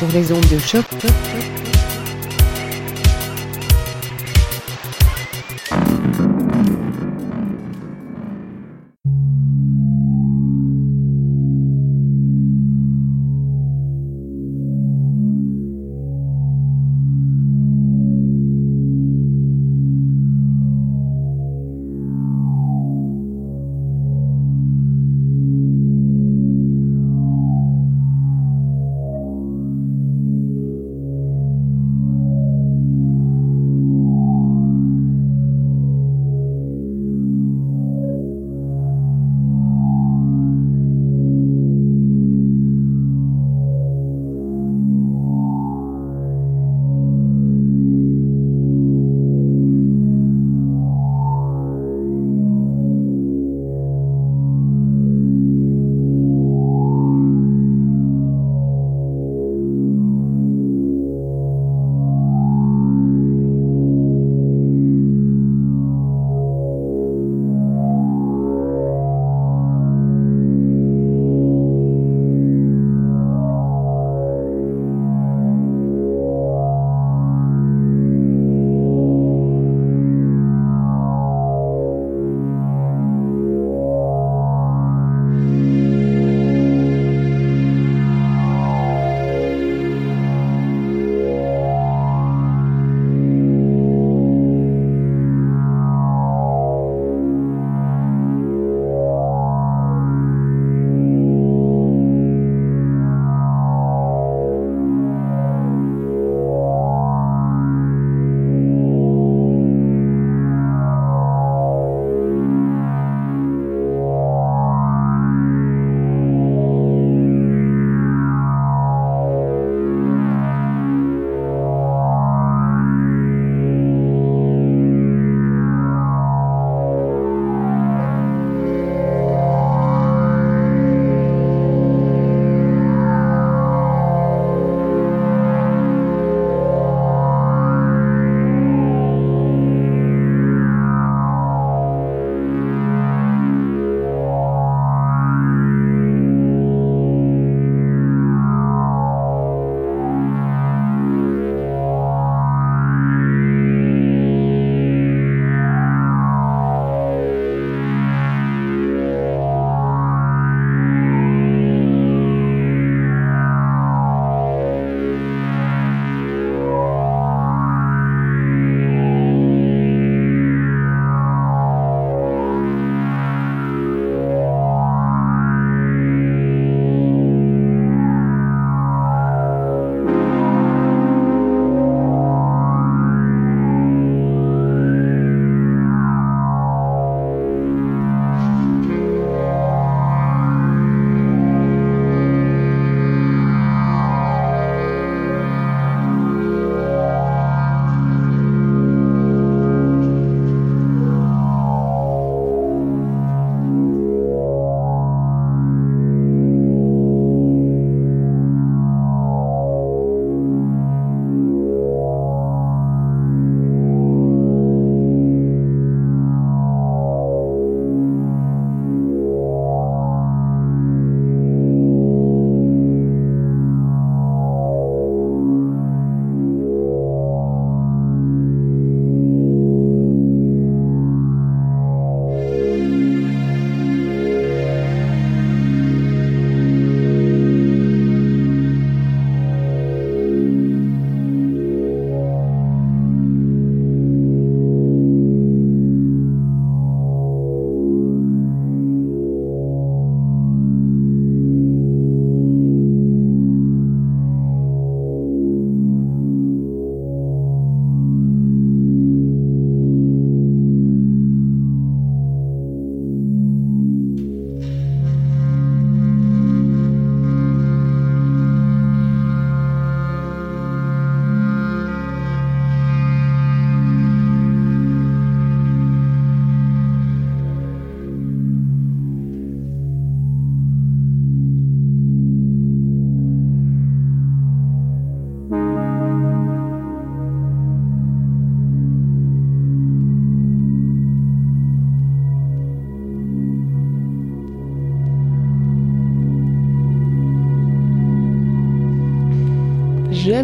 sur les ondes de choc.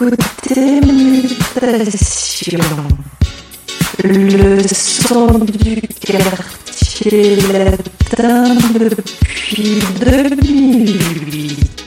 Écoutez Mutation. Le son du quartier latin depuis 2008.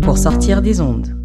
Pour sortir des ondes.